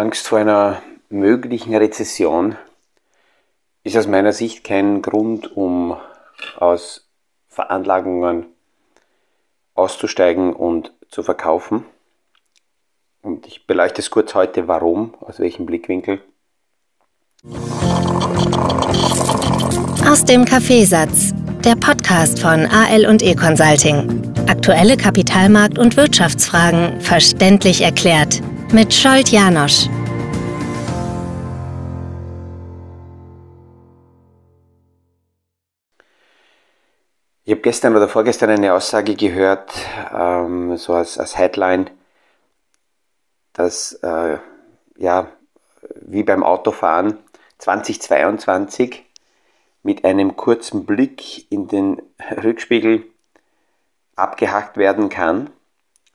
Angst vor einer möglichen Rezession ist aus meiner Sicht kein Grund, um aus Veranlagungen auszusteigen und zu verkaufen. Und ich beleuchte es kurz heute, warum, aus welchem Blickwinkel. Aus dem Kaffeesatz, der Podcast von AL und E Consulting. Aktuelle Kapitalmarkt- und Wirtschaftsfragen verständlich erklärt mit Scholt Janosch. Ich habe gestern oder vorgestern eine Aussage gehört, ähm, so als, als Headline, dass äh, ja, wie beim Autofahren 2022 mit einem kurzen Blick in den Rückspiegel abgehackt werden kann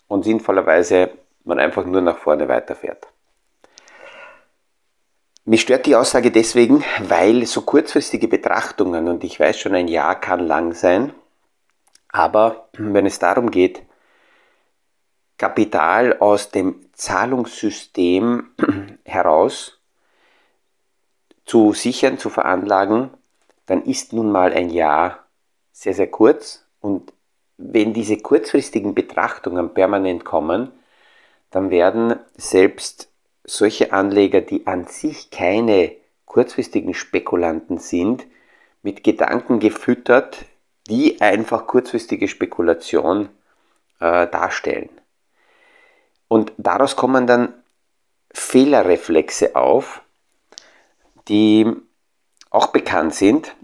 und sinnvollerweise man einfach nur nach vorne weiterfährt. Mich stört die Aussage deswegen, weil so kurzfristige Betrachtungen, und ich weiß schon, ein Jahr kann lang sein, aber wenn es darum geht, Kapital aus dem Zahlungssystem heraus zu sichern, zu veranlagen, dann ist nun mal ein Jahr sehr, sehr kurz. Und wenn diese kurzfristigen Betrachtungen permanent kommen, dann werden selbst solche Anleger, die an sich keine kurzfristigen Spekulanten sind, mit Gedanken gefüttert, die einfach kurzfristige Spekulation äh, darstellen. Und daraus kommen dann Fehlerreflexe auf, die auch bekannt sind.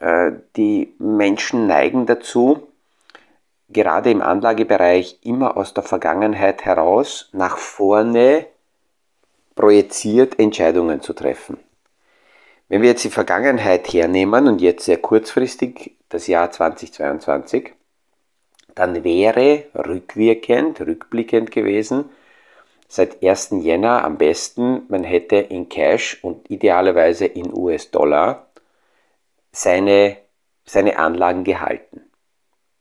Äh, die Menschen neigen dazu, gerade im Anlagebereich immer aus der Vergangenheit heraus nach vorne projiziert Entscheidungen zu treffen. Wenn wir jetzt die Vergangenheit hernehmen und jetzt sehr kurzfristig das Jahr 2022, dann wäre rückwirkend, rückblickend gewesen, seit 1. Jänner am besten, man hätte in Cash und idealerweise in US-Dollar seine, seine Anlagen gehalten.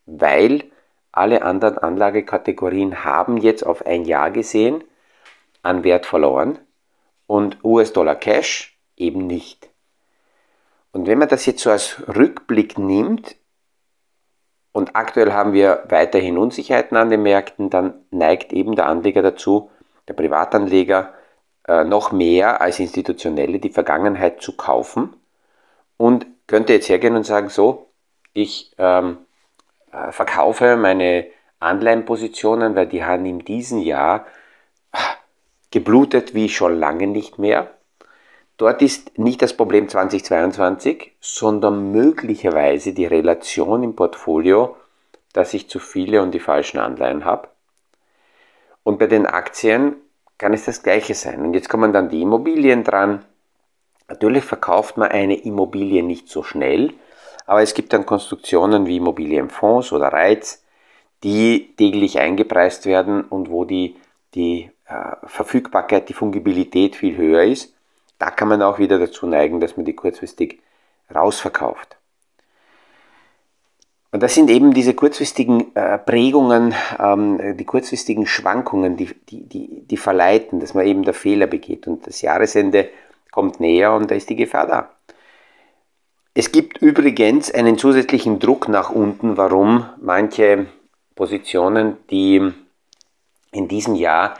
Weil alle anderen Anlagekategorien haben jetzt auf ein Jahr gesehen an Wert verloren und US-Dollar Cash eben nicht. Und wenn man das jetzt so als Rückblick nimmt, und aktuell haben wir weiterhin Unsicherheiten an den Märkten, dann neigt eben der Anleger dazu, der Privatanleger, äh, noch mehr als Institutionelle die Vergangenheit zu kaufen und könnte jetzt hergehen und sagen, so, ich ähm, äh, verkaufe meine Anleihenpositionen, weil die haben in diesem Jahr ah, geblutet wie schon lange nicht mehr. Dort ist nicht das Problem 2022, sondern möglicherweise die Relation im Portfolio, dass ich zu viele und die falschen Anleihen habe. Und bei den Aktien kann es das gleiche sein. Und jetzt kommen dann die Immobilien dran. Natürlich verkauft man eine Immobilie nicht so schnell, aber es gibt dann Konstruktionen wie Immobilienfonds oder Reiz, die täglich eingepreist werden und wo die, die äh, Verfügbarkeit, die Fungibilität viel höher ist. Da kann man auch wieder dazu neigen, dass man die kurzfristig rausverkauft. Und das sind eben diese kurzfristigen äh, Prägungen, ähm, die kurzfristigen Schwankungen, die, die, die, die verleiten, dass man eben der Fehler begeht. Und das Jahresende kommt näher und da ist die Gefahr da. Es gibt übrigens einen zusätzlichen Druck nach unten, warum manche Positionen, die in diesem Jahr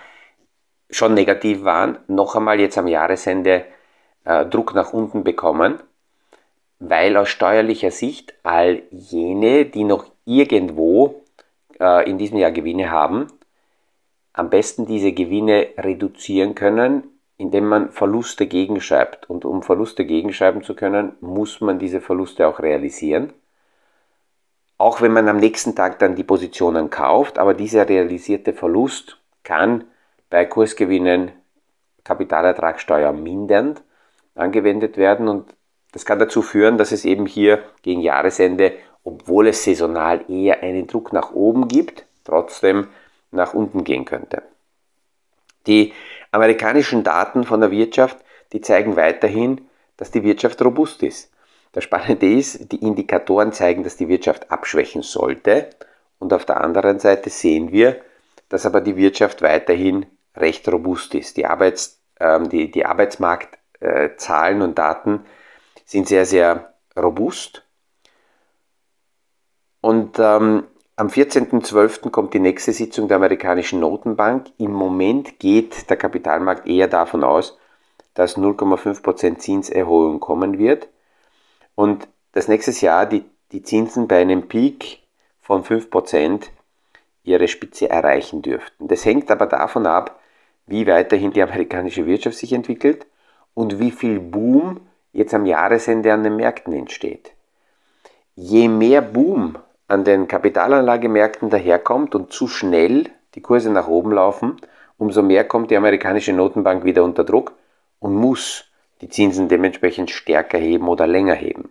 schon negativ waren, noch einmal jetzt am Jahresende äh, Druck nach unten bekommen, weil aus steuerlicher Sicht all jene, die noch irgendwo äh, in diesem Jahr Gewinne haben, am besten diese Gewinne reduzieren können, indem man Verluste gegenschreibt. Und um Verluste gegenschreiben zu können, muss man diese Verluste auch realisieren. Auch wenn man am nächsten Tag dann die Positionen kauft, aber dieser realisierte Verlust kann bei Kursgewinnen Kapitalertragssteuer mindernd angewendet werden und das kann dazu führen, dass es eben hier gegen Jahresende, obwohl es saisonal eher einen Druck nach oben gibt, trotzdem nach unten gehen könnte. Die amerikanischen Daten von der Wirtschaft, die zeigen weiterhin, dass die Wirtschaft robust ist. Das Spannende ist, die Indikatoren zeigen, dass die Wirtschaft abschwächen sollte und auf der anderen Seite sehen wir, dass aber die Wirtschaft weiterhin recht robust ist. Die Arbeits, ähm, die, die Arbeitsmarktzahlen und Daten sind sehr, sehr robust. Und ähm, am 14.12. kommt die nächste Sitzung der amerikanischen Notenbank. Im Moment geht der Kapitalmarkt eher davon aus, dass 0,5% Zinserhöhung kommen wird und dass nächstes Jahr die, die Zinsen bei einem Peak von 5% ihre Spitze erreichen dürften. Das hängt aber davon ab, wie weiterhin die amerikanische Wirtschaft sich entwickelt und wie viel Boom jetzt am Jahresende an den Märkten entsteht. Je mehr Boom an den Kapitalanlagemärkten daherkommt und zu schnell die Kurse nach oben laufen, umso mehr kommt die amerikanische Notenbank wieder unter Druck und muss die Zinsen dementsprechend stärker heben oder länger heben.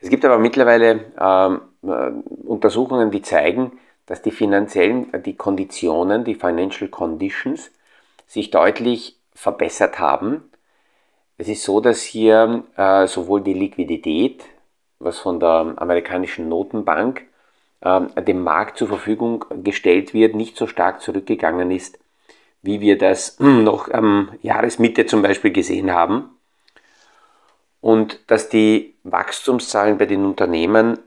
Es gibt aber mittlerweile ähm, äh, Untersuchungen, die zeigen, dass die finanziellen, äh, die Konditionen, die Financial Conditions, sich deutlich verbessert haben. Es ist so, dass hier äh, sowohl die Liquidität was von der amerikanischen Notenbank ähm, dem Markt zur Verfügung gestellt wird, nicht so stark zurückgegangen ist, wie wir das noch am Jahresmitte zum Beispiel gesehen haben. Und dass die Wachstumszahlen bei den Unternehmen,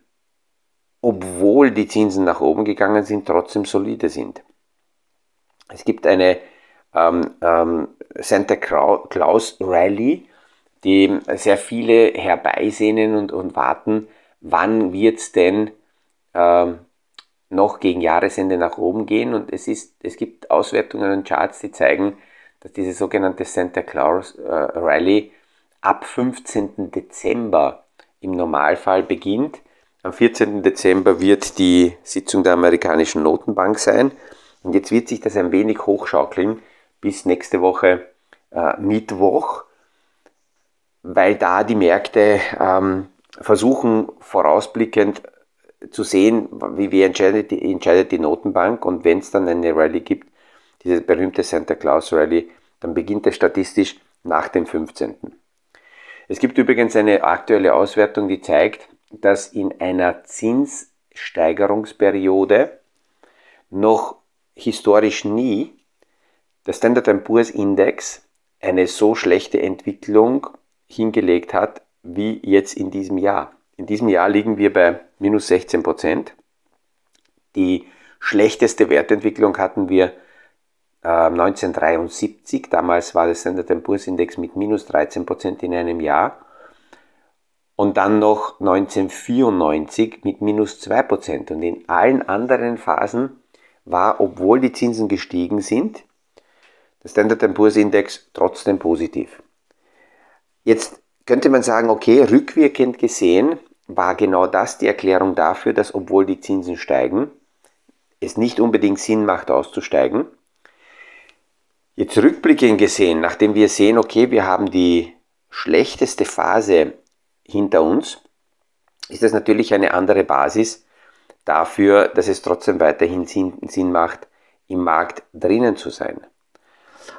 obwohl die Zinsen nach oben gegangen sind, trotzdem solide sind. Es gibt eine ähm, ähm, Santa Claus Rally, die sehr viele herbeisehnen und, und warten, wann wird es denn ähm, noch gegen Jahresende nach oben gehen. Und es, ist, es gibt Auswertungen und Charts, die zeigen, dass diese sogenannte Santa Claus äh, Rally ab 15. Dezember im Normalfall beginnt. Am 14. Dezember wird die Sitzung der amerikanischen Notenbank sein. Und jetzt wird sich das ein wenig hochschaukeln bis nächste Woche äh, Mittwoch weil da die Märkte ähm, versuchen vorausblickend zu sehen, wie, wie entscheidet, die, entscheidet die Notenbank und wenn es dann eine Rallye gibt, diese berühmte Santa Claus Rallye, dann beginnt es statistisch nach dem 15. Es gibt übrigens eine aktuelle Auswertung, die zeigt, dass in einer Zinssteigerungsperiode noch historisch nie der Standard Poor's Index eine so schlechte Entwicklung hingelegt hat wie jetzt in diesem Jahr. In diesem Jahr liegen wir bei minus 16 Prozent. Die schlechteste Wertentwicklung hatten wir äh, 1973. Damals war der Standard Poor's Index mit minus 13 Prozent in einem Jahr. Und dann noch 1994 mit minus 2 Prozent. Und in allen anderen Phasen war, obwohl die Zinsen gestiegen sind, der Standard Poor's Index trotzdem positiv. Jetzt könnte man sagen, okay, rückwirkend gesehen war genau das die Erklärung dafür, dass obwohl die Zinsen steigen, es nicht unbedingt Sinn macht auszusteigen. Jetzt rückblickend gesehen, nachdem wir sehen, okay, wir haben die schlechteste Phase hinter uns, ist das natürlich eine andere Basis dafür, dass es trotzdem weiterhin Sinn macht, im Markt drinnen zu sein.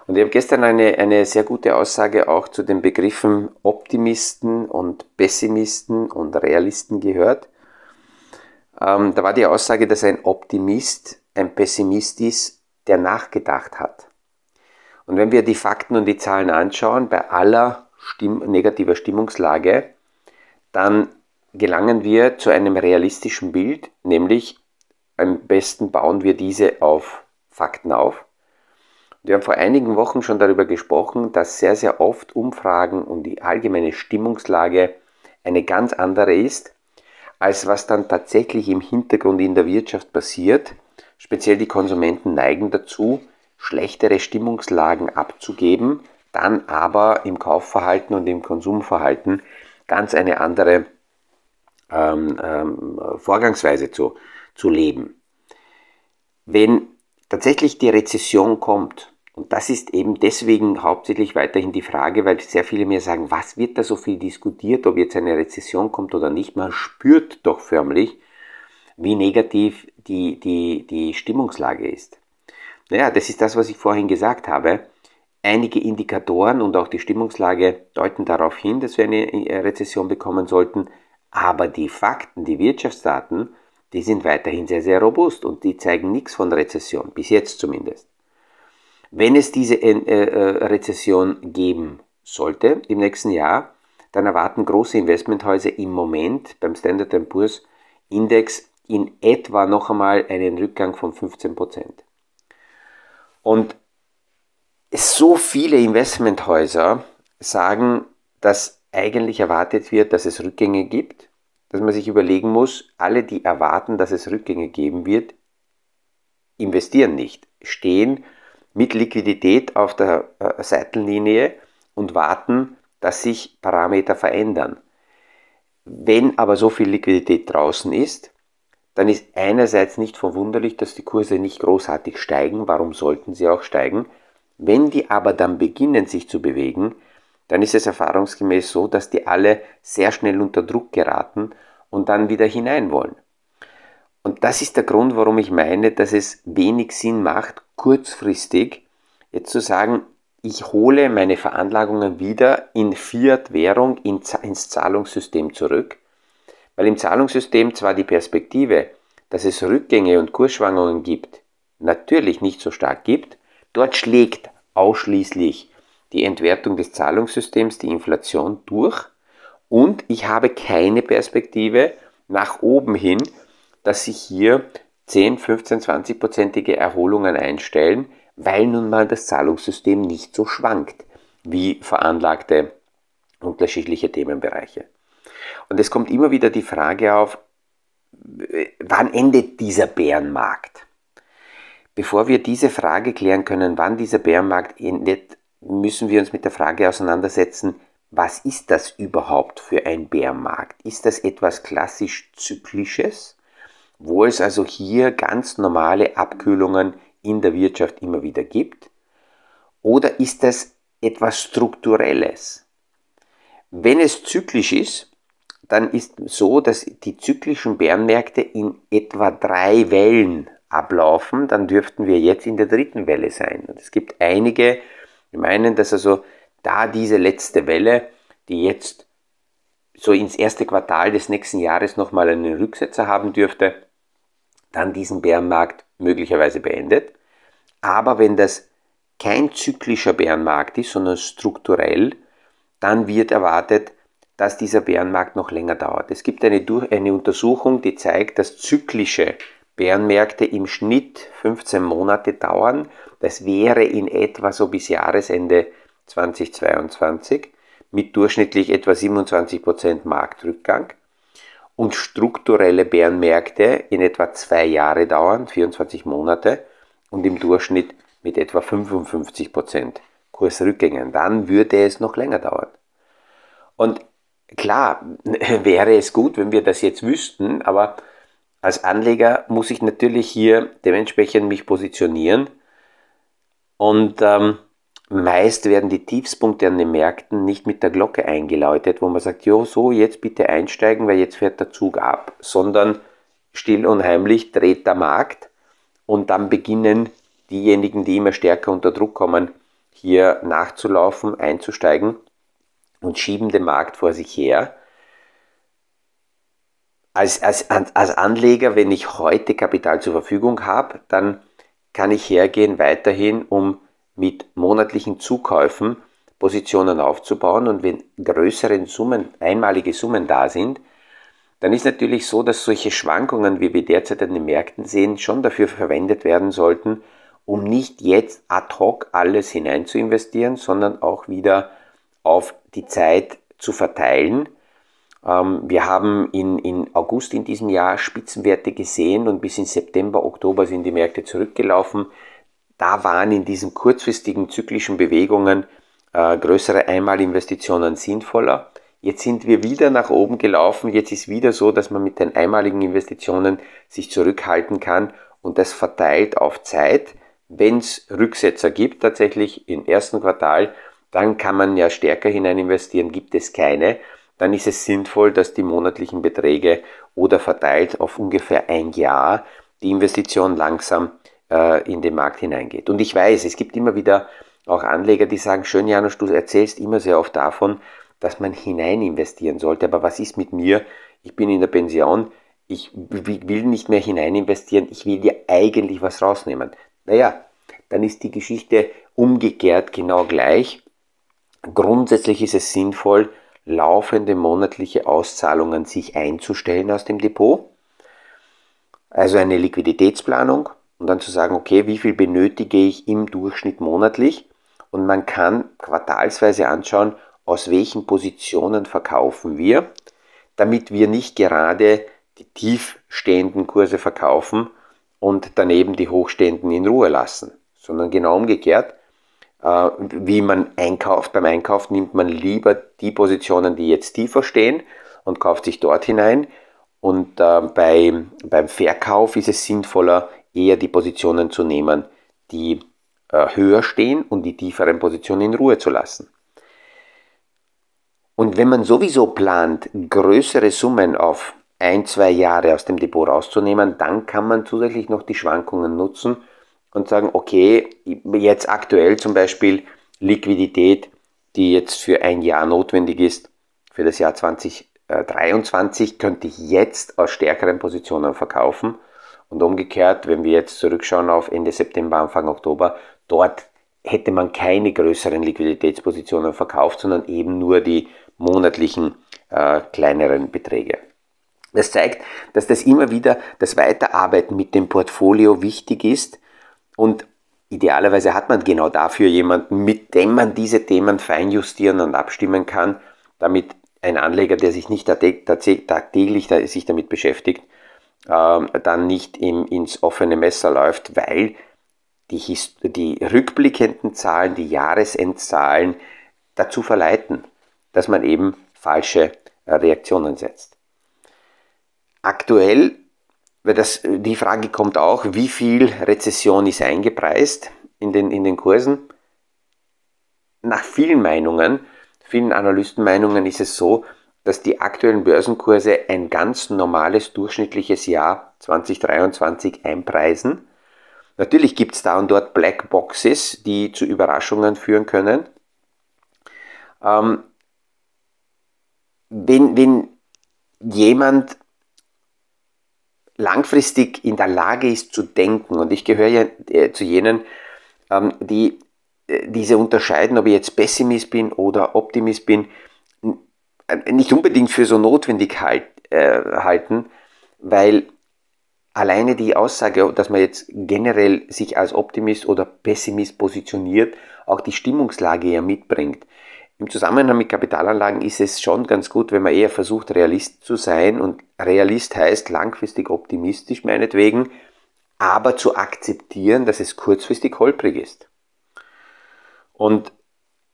Und ich habe gestern eine, eine sehr gute Aussage auch zu den Begriffen Optimisten und Pessimisten und Realisten gehört. Ähm, da war die Aussage, dass ein Optimist ein Pessimist ist, der nachgedacht hat. Und wenn wir die Fakten und die Zahlen anschauen, bei aller Stimm negativer Stimmungslage, dann gelangen wir zu einem realistischen Bild, nämlich am besten bauen wir diese auf Fakten auf. Wir haben vor einigen Wochen schon darüber gesprochen, dass sehr, sehr oft Umfragen und die allgemeine Stimmungslage eine ganz andere ist, als was dann tatsächlich im Hintergrund in der Wirtschaft passiert. Speziell die Konsumenten neigen dazu, schlechtere Stimmungslagen abzugeben, dann aber im Kaufverhalten und im Konsumverhalten ganz eine andere ähm, ähm, Vorgangsweise zu, zu leben. Wenn tatsächlich die Rezession kommt, und das ist eben deswegen hauptsächlich weiterhin die Frage, weil sehr viele mir sagen, was wird da so viel diskutiert, ob jetzt eine Rezession kommt oder nicht. Man spürt doch förmlich, wie negativ die, die, die Stimmungslage ist. Naja, das ist das, was ich vorhin gesagt habe. Einige Indikatoren und auch die Stimmungslage deuten darauf hin, dass wir eine Rezession bekommen sollten. Aber die Fakten, die Wirtschaftsdaten, die sind weiterhin sehr, sehr robust und die zeigen nichts von Rezession, bis jetzt zumindest. Wenn es diese äh, äh, Rezession geben sollte im nächsten Jahr, dann erwarten große Investmenthäuser im Moment beim Standard Poor's Index in etwa noch einmal einen Rückgang von 15 Und so viele Investmenthäuser sagen, dass eigentlich erwartet wird, dass es Rückgänge gibt, dass man sich überlegen muss, alle, die erwarten, dass es Rückgänge geben wird, investieren nicht, stehen mit Liquidität auf der äh, Seitenlinie und warten, dass sich Parameter verändern. Wenn aber so viel Liquidität draußen ist, dann ist einerseits nicht verwunderlich, dass die Kurse nicht großartig steigen. Warum sollten sie auch steigen? Wenn die aber dann beginnen, sich zu bewegen, dann ist es erfahrungsgemäß so, dass die alle sehr schnell unter Druck geraten und dann wieder hinein wollen. Und das ist der Grund, warum ich meine, dass es wenig Sinn macht, kurzfristig jetzt zu sagen, ich hole meine Veranlagungen wieder in Fiat-Währung in, ins Zahlungssystem zurück, weil im Zahlungssystem zwar die Perspektive, dass es Rückgänge und Kursschwankungen gibt, natürlich nicht so stark gibt, dort schlägt ausschließlich die Entwertung des Zahlungssystems, die Inflation durch und ich habe keine Perspektive nach oben hin, dass sich hier 10, 15, 20-prozentige Erholungen einstellen, weil nun mal das Zahlungssystem nicht so schwankt wie veranlagte unterschiedliche Themenbereiche. Und es kommt immer wieder die Frage auf, wann endet dieser Bärenmarkt? Bevor wir diese Frage klären können, wann dieser Bärenmarkt endet, müssen wir uns mit der Frage auseinandersetzen, was ist das überhaupt für ein Bärenmarkt? Ist das etwas klassisch Zyklisches, wo es also hier ganz normale Abkühlungen in der Wirtschaft immer wieder gibt? Oder ist das etwas Strukturelles? Wenn es zyklisch ist, dann ist so, dass die zyklischen Bärenmärkte in etwa drei Wellen ablaufen, dann dürften wir jetzt in der dritten Welle sein. Und es gibt einige, die meinen, dass also da diese letzte Welle, die jetzt so ins erste Quartal des nächsten Jahres nochmal einen Rücksetzer haben dürfte, dann diesen Bärenmarkt möglicherweise beendet. Aber wenn das kein zyklischer Bärenmarkt ist, sondern strukturell, dann wird erwartet, dass dieser Bärenmarkt noch länger dauert. Es gibt eine, eine Untersuchung, die zeigt, dass zyklische Bärenmärkte im Schnitt 15 Monate dauern. Das wäre in etwa so bis Jahresende 2022 mit durchschnittlich etwa 27% Marktrückgang und strukturelle Bärenmärkte in etwa zwei Jahre dauern, 24 Monate und im Durchschnitt mit etwa 55% Kursrückgängen. Dann würde es noch länger dauern. Und klar wäre es gut, wenn wir das jetzt wüssten, aber als Anleger muss ich natürlich hier dementsprechend mich positionieren und ähm, meist werden die Tiefspunkte an den Märkten nicht mit der Glocke eingeläutet, wo man sagt, jo, so, jetzt bitte einsteigen, weil jetzt fährt der Zug ab, sondern still und heimlich dreht der Markt und dann beginnen diejenigen, die immer stärker unter Druck kommen, hier nachzulaufen, einzusteigen und schieben den Markt vor sich her. Als, als, als Anleger, wenn ich heute Kapital zur Verfügung habe, dann kann ich hergehen weiterhin, um mit monatlichen Zukäufen Positionen aufzubauen und wenn größere Summen, einmalige Summen da sind, dann ist natürlich so, dass solche Schwankungen, wie wir derzeit an den Märkten sehen, schon dafür verwendet werden sollten, um nicht jetzt ad hoc alles hinein zu investieren, sondern auch wieder auf die Zeit zu verteilen. Ähm, wir haben in, in August in diesem Jahr Spitzenwerte gesehen und bis in September, Oktober sind die Märkte zurückgelaufen da waren in diesen kurzfristigen zyklischen Bewegungen äh, größere Einmalinvestitionen sinnvoller. Jetzt sind wir wieder nach oben gelaufen. Jetzt ist wieder so, dass man mit den einmaligen Investitionen sich zurückhalten kann und das verteilt auf Zeit. Wenn es Rücksetzer gibt, tatsächlich im ersten Quartal, dann kann man ja stärker hinein investieren. Gibt es keine, dann ist es sinnvoll, dass die monatlichen Beträge oder verteilt auf ungefähr ein Jahr die Investition langsam äh, in den Markt hineingeht. Und ich weiß, es gibt immer wieder auch Anleger, die sagen, schön Janusz, du erzählst immer sehr oft davon, dass man hinein investieren sollte. Aber was ist mit mir? Ich bin in der Pension, ich will nicht mehr hinein investieren, ich will dir eigentlich was rausnehmen. Naja, dann ist die Geschichte umgekehrt genau gleich. Grundsätzlich ist es sinnvoll, laufende monatliche Auszahlungen sich einzustellen aus dem Depot. Also eine Liquiditätsplanung und dann zu sagen, okay, wie viel benötige ich im Durchschnitt monatlich? Und man kann quartalsweise anschauen, aus welchen Positionen verkaufen wir, damit wir nicht gerade die tiefstehenden Kurse verkaufen und daneben die hochstehenden in Ruhe lassen, sondern genau umgekehrt. Äh, wie man einkauft, beim Einkauf nimmt man lieber die Positionen, die jetzt tiefer stehen und kauft sich dort hinein. Und äh, bei, beim Verkauf ist es sinnvoller, eher die Positionen zu nehmen, die äh, höher stehen und die tieferen Positionen in Ruhe zu lassen. Und wenn man sowieso plant, größere Summen auf ein, zwei Jahre aus dem Depot rauszunehmen, dann kann man zusätzlich noch die Schwankungen nutzen und sagen, okay, jetzt aktuell zum Beispiel Liquidität, die jetzt für ein Jahr notwendig ist, für das Jahr 2023, könnte ich jetzt aus stärkeren Positionen verkaufen. Und umgekehrt, wenn wir jetzt zurückschauen auf Ende September, Anfang Oktober, dort hätte man keine größeren Liquiditätspositionen verkauft, sondern eben nur die monatlichen äh, kleineren Beträge. Das zeigt, dass das immer wieder das Weiterarbeiten mit dem Portfolio wichtig ist und idealerweise hat man genau dafür jemanden, mit dem man diese Themen feinjustieren und abstimmen kann, damit ein Anleger, der sich nicht tagtäglich sich damit beschäftigt, ähm, dann nicht ins offene Messer läuft, weil die, die rückblickenden Zahlen, die Jahresendzahlen dazu verleiten, dass man eben falsche äh, Reaktionen setzt. Aktuell, weil das, die Frage kommt auch, wie viel Rezession ist eingepreist in den, in den Kursen? Nach vielen Meinungen, vielen Analystenmeinungen ist es so, dass die aktuellen Börsenkurse ein ganz normales durchschnittliches Jahr 2023 einpreisen. Natürlich gibt es da und dort Black Boxes, die zu Überraschungen führen können. Ähm, wenn, wenn jemand langfristig in der Lage ist zu denken, und ich gehöre ja äh, zu jenen, ähm, die äh, diese unterscheiden, ob ich jetzt Pessimist bin oder Optimist bin, äh, nicht unbedingt für so notwendig halt, äh, halten, weil alleine die Aussage, dass man jetzt generell sich als Optimist oder Pessimist positioniert, auch die Stimmungslage ja mitbringt. Im Zusammenhang mit Kapitalanlagen ist es schon ganz gut, wenn man eher versucht, Realist zu sein. Und Realist heißt langfristig optimistisch meinetwegen, aber zu akzeptieren, dass es kurzfristig holprig ist. Und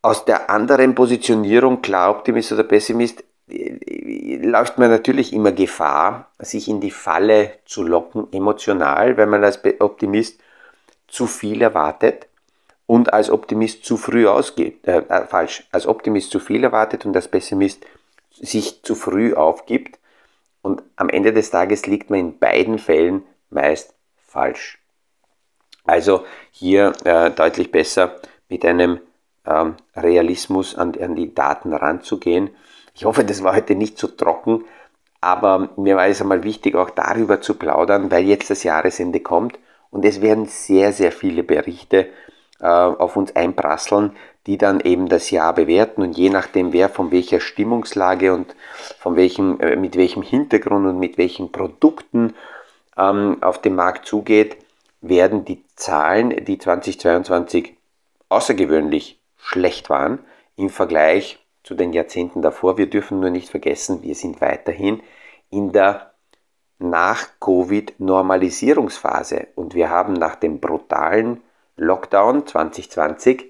aus der anderen Positionierung, klar Optimist oder Pessimist, läuft man natürlich immer Gefahr, sich in die Falle zu locken, emotional, weil man als Optimist zu viel erwartet und als Optimist zu früh ausgeht, äh, äh, falsch, als Optimist zu viel erwartet und als Pessimist sich zu früh aufgibt. Und am Ende des Tages liegt man in beiden Fällen meist falsch. Also hier äh, deutlich besser mit einem ähm, Realismus an, an die Daten ranzugehen. Ich hoffe, das war heute nicht so trocken, aber mir war es einmal wichtig, auch darüber zu plaudern, weil jetzt das Jahresende kommt und es werden sehr, sehr viele Berichte auf uns einprasseln, die dann eben das Jahr bewerten und je nachdem, wer von welcher Stimmungslage und von welchem, äh, mit welchem Hintergrund und mit welchen Produkten ähm, auf den Markt zugeht, werden die Zahlen, die 2022 außergewöhnlich schlecht waren im Vergleich zu den Jahrzehnten davor. Wir dürfen nur nicht vergessen, wir sind weiterhin in der Nach-Covid-Normalisierungsphase und wir haben nach dem brutalen Lockdown 2020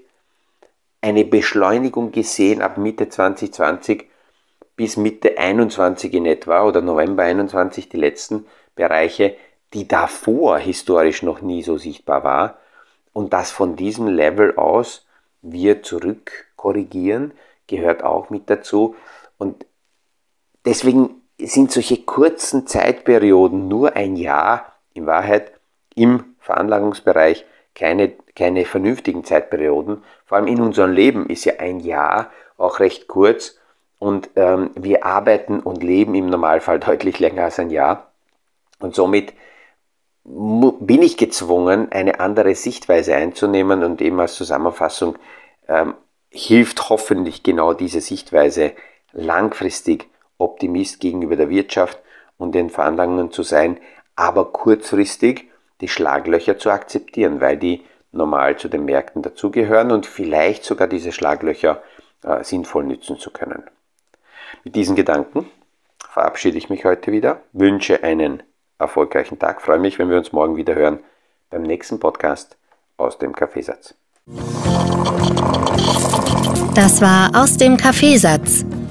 eine Beschleunigung gesehen ab Mitte 2020 bis Mitte 21 in etwa oder November 21 die letzten Bereiche, die davor historisch noch nie so sichtbar war. Und dass von diesem Level aus wir zurückkorrigieren, gehört auch mit dazu. Und deswegen sind solche kurzen Zeitperioden nur ein Jahr in Wahrheit im Veranlagungsbereich keine, keine vernünftigen Zeitperioden. Vor allem in unserem Leben ist ja ein Jahr auch recht kurz und ähm, wir arbeiten und leben im Normalfall deutlich länger als ein Jahr. Und somit bin ich gezwungen, eine andere Sichtweise einzunehmen und eben als Zusammenfassung ähm, hilft hoffentlich genau diese Sichtweise langfristig Optimist gegenüber der Wirtschaft und den Veranlagungen zu sein, aber kurzfristig die Schlaglöcher zu akzeptieren, weil die normal zu den Märkten dazugehören und vielleicht sogar diese Schlaglöcher äh, sinnvoll nützen zu können. Mit diesen Gedanken verabschiede ich mich heute wieder, wünsche einen erfolgreichen Tag, freue mich, wenn wir uns morgen wieder hören beim nächsten Podcast aus dem Kaffeesatz. Das war aus dem Kaffeesatz,